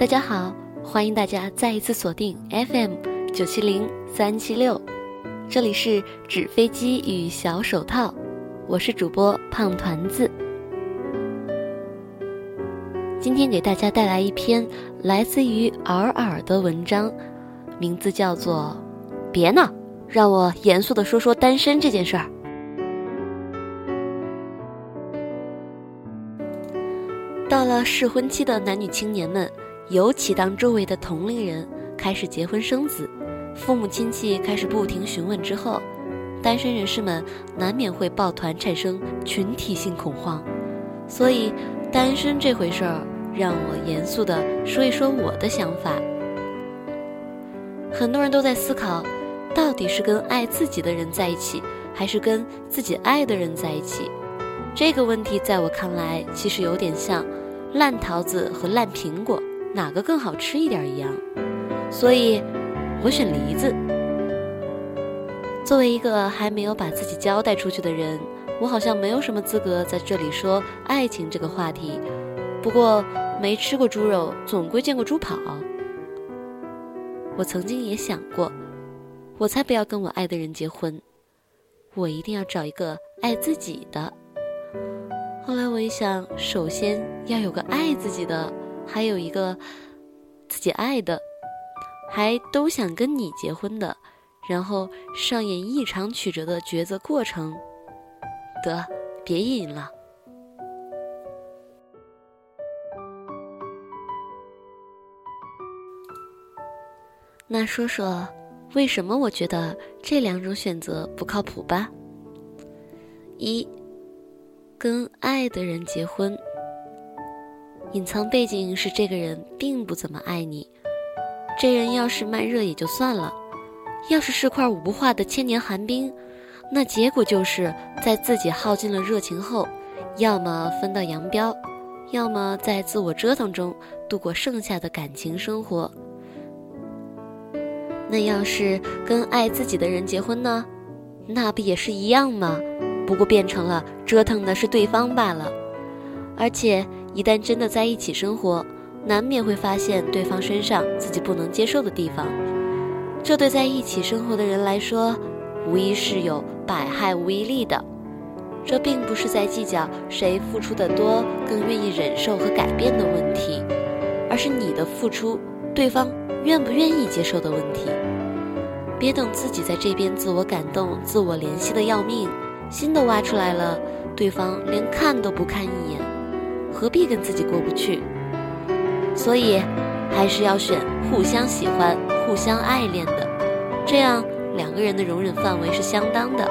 大家好，欢迎大家再一次锁定 FM 九七零三七六，这里是纸飞机与小手套，我是主播胖团子。今天给大家带来一篇来自于尔尔的文章，名字叫做《别闹，让我严肃的说说单身这件事儿》。到了适婚期的男女青年们，尤其当周围的同龄人开始结婚生子，父母亲戚开始不停询问之后，单身人士们难免会抱团产生群体性恐慌。所以，单身这回事儿，让我严肃地说一说我的想法。很多人都在思考，到底是跟爱自己的人在一起，还是跟自己爱的人在一起？这个问题在我看来，其实有点像。烂桃子和烂苹果哪个更好吃一点一样，所以，我选梨子。作为一个还没有把自己交代出去的人，我好像没有什么资格在这里说爱情这个话题。不过，没吃过猪肉，总归见过猪跑。我曾经也想过，我才不要跟我爱的人结婚，我一定要找一个爱自己的。后来我一想，首先要有个爱自己的，还有一个自己爱的，还都想跟你结婚的，然后上演一场曲折的抉择过程。得，别意淫了。那说说，为什么我觉得这两种选择不靠谱吧？一。跟爱的人结婚，隐藏背景是这个人并不怎么爱你。这人要是慢热也就算了，要是是块无化的千年寒冰，那结果就是在自己耗尽了热情后，要么分道扬镳，要么在自我折腾中度过剩下的感情生活。那要是跟爱自己的人结婚呢？那不也是一样吗？不过变成了折腾的是对方罢了，而且一旦真的在一起生活，难免会发现对方身上自己不能接受的地方。这对在一起生活的人来说，无疑是有百害无一利的。这并不是在计较谁付出的多，更愿意忍受和改变的问题，而是你的付出，对方愿不愿意接受的问题。别等自己在这边自我感动、自我怜惜的要命。心都挖出来了，对方连看都不看一眼，何必跟自己过不去？所以，还是要选互相喜欢、互相爱恋的，这样两个人的容忍范围是相当的。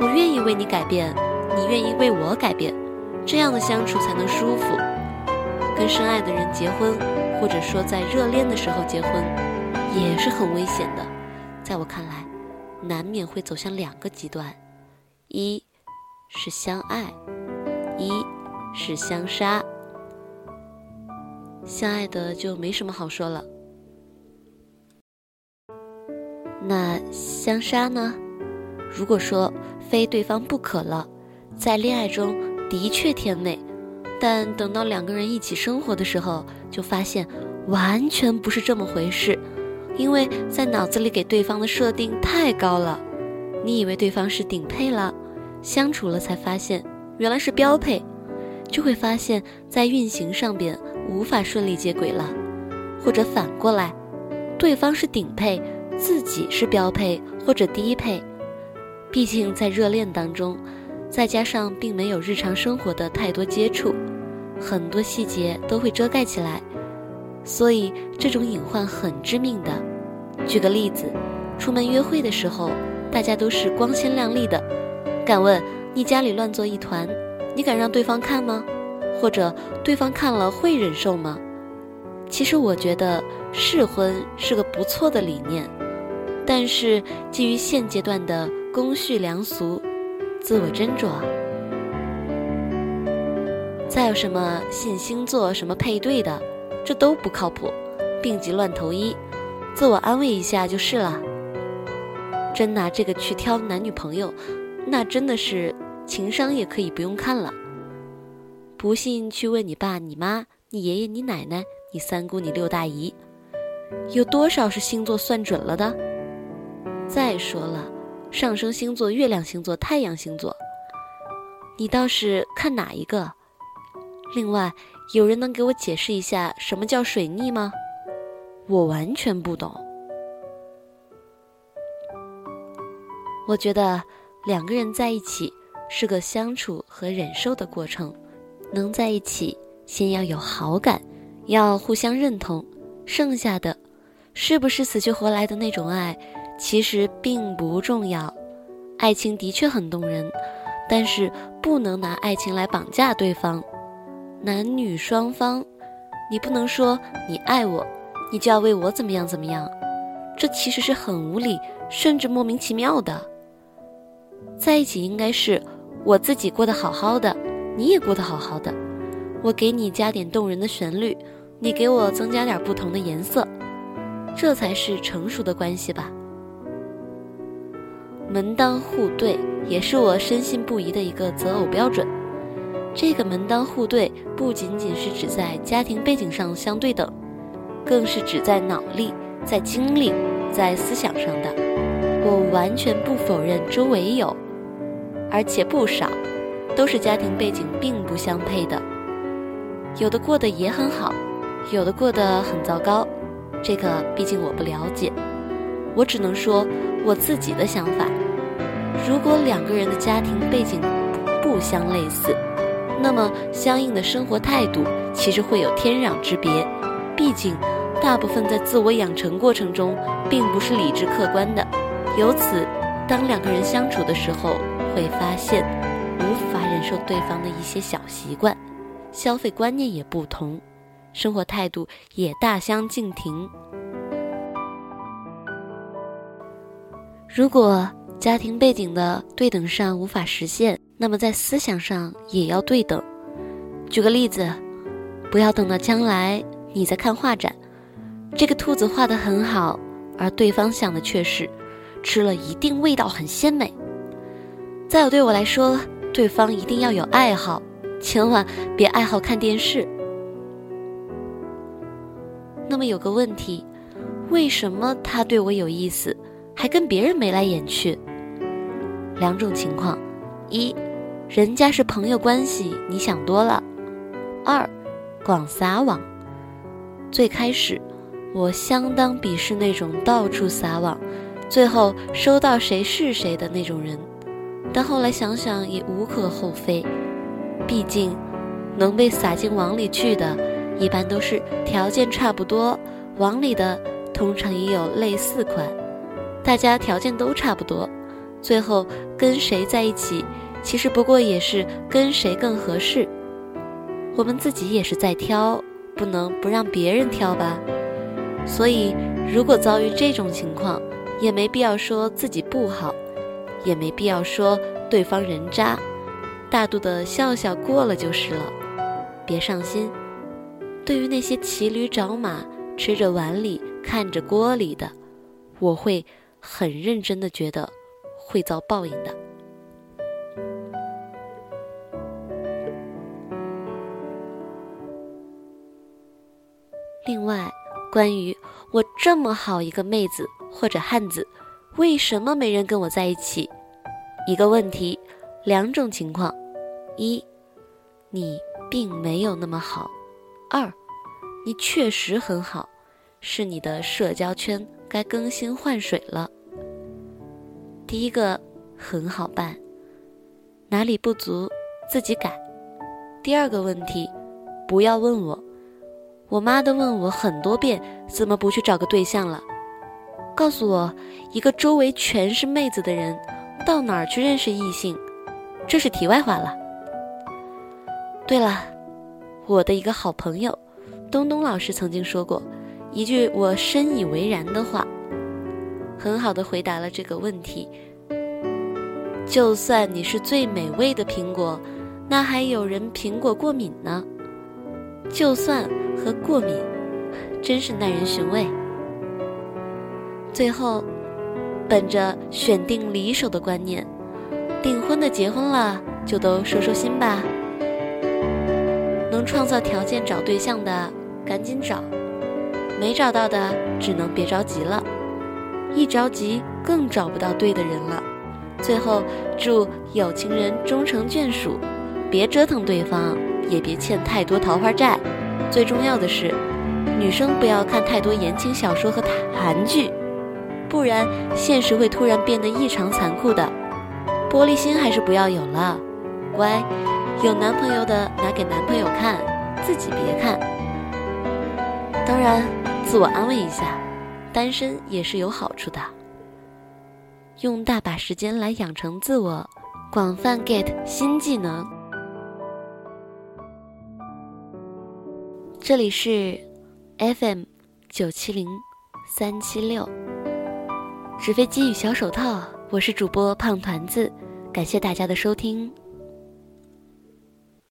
我愿意为你改变，你愿意为我改变，这样的相处才能舒服。跟深爱的人结婚，或者说在热恋的时候结婚，也是很危险的。在我看来，难免会走向两个极端。一是相爱，一是相杀。相爱的就没什么好说了。那相杀呢？如果说非对方不可了，在恋爱中的确甜美，但等到两个人一起生活的时候，就发现完全不是这么回事，因为在脑子里给对方的设定太高了，你以为对方是顶配了。相处了才发现，原来是标配，就会发现，在运行上边无法顺利接轨了，或者反过来，对方是顶配，自己是标配或者低配。毕竟在热恋当中，再加上并没有日常生活的太多接触，很多细节都会遮盖起来，所以这种隐患很致命的。举个例子，出门约会的时候，大家都是光鲜亮丽的。敢问你家里乱作一团，你敢让对方看吗？或者对方看了会忍受吗？其实我觉得试婚是个不错的理念，但是基于现阶段的公序良俗，自我斟酌。再有什么信星座、什么配对的，这都不靠谱，病急乱投医，自我安慰一下就是了。真拿这个去挑男女朋友。那真的是情商也可以不用看了。不信去问你爸、你妈、你爷爷、你奶奶、你三姑、你六大姨，有多少是星座算准了的？再说了，上升星座、月亮星座、太阳星座，你倒是看哪一个？另外，有人能给我解释一下什么叫水逆吗？我完全不懂。我觉得两个人在一起是个相处和忍受的过程，能在一起先要有好感，要互相认同，剩下的是不是死去活来的那种爱，其实并不重要。爱情的确很动人，但是不能拿爱情来绑架对方。男女双方，你不能说你爱我，你就要为我怎么样怎么样，这其实是很无理，甚至莫名其妙的。在一起应该是我自己过得好好的，你也过得好好的，我给你加点动人的旋律，你给我增加点不同的颜色，这才是成熟的关系吧。门当户对也是我深信不疑的一个择偶标准。这个门当户对不仅仅是指在家庭背景上相对等，更是指在脑力、在精力、在思想上的。我完全不否认周围有，而且不少，都是家庭背景并不相配的。有的过得也很好，有的过得很糟糕。这个毕竟我不了解，我只能说我自己的想法。如果两个人的家庭背景不相类似，那么，相应的生活态度其实会有天壤之别。毕竟，大部分在自我养成过程中，并不是理智客观的。由此，当两个人相处的时候，会发现无法忍受对方的一些小习惯，消费观念也不同，生活态度也大相径庭。如果家庭背景的对等上无法实现，那么在思想上也要对等。举个例子，不要等到将来你在看画展，这个兔子画得很好，而对方想的却是吃了一定味道很鲜美。再有，对我来说，对方一定要有爱好，千万别爱好看电视。那么有个问题，为什么他对我有意思，还跟别人眉来眼去？两种情况：一。人家是朋友关系，你想多了。二，广撒网。最开始，我相当鄙视那种到处撒网，最后收到谁是谁的那种人。但后来想想也无可厚非，毕竟能被撒进网里去的，一般都是条件差不多，网里的通常也有类似款，大家条件都差不多，最后跟谁在一起？其实不过也是跟谁更合适，我们自己也是在挑，不能不让别人挑吧。所以，如果遭遇这种情况，也没必要说自己不好，也没必要说对方人渣，大度的笑笑过了就是了，别上心。对于那些骑驴找马、吃着碗里看着锅里的，我会很认真的觉得会遭报应的。另外，关于我这么好一个妹子或者汉子，为什么没人跟我在一起？一个问题，两种情况：一，你并没有那么好；二，你确实很好，是你的社交圈该更新换水了。第一个很好办，哪里不足自己改。第二个问题，不要问我。我妈都问我很多遍，怎么不去找个对象了？告诉我，一个周围全是妹子的人，到哪儿去认识异性？这是题外话了。对了，我的一个好朋友，东东老师曾经说过一句我深以为然的话，很好的回答了这个问题。就算你是最美味的苹果，那还有人苹果过敏呢。就算和过敏，真是耐人寻味。最后，本着选定离手的观念，订婚的结婚了，就都收收心吧。能创造条件找对象的，赶紧找；没找到的，只能别着急了。一着急，更找不到对的人了。最后，祝有情人终成眷属，别折腾对方，也别欠太多桃花债。最重要的是，女生不要看太多言情小说和韩剧，不然现实会突然变得异常残酷的。玻璃心还是不要有了，乖，有男朋友的拿给男朋友看，自己别看。当然，自我安慰一下，单身也是有好处的。用大把时间来养成自我，广泛 get 新技能。这里是 FM 九七零三七六，纸飞机与小手套，我是主播胖团子，感谢大家的收听。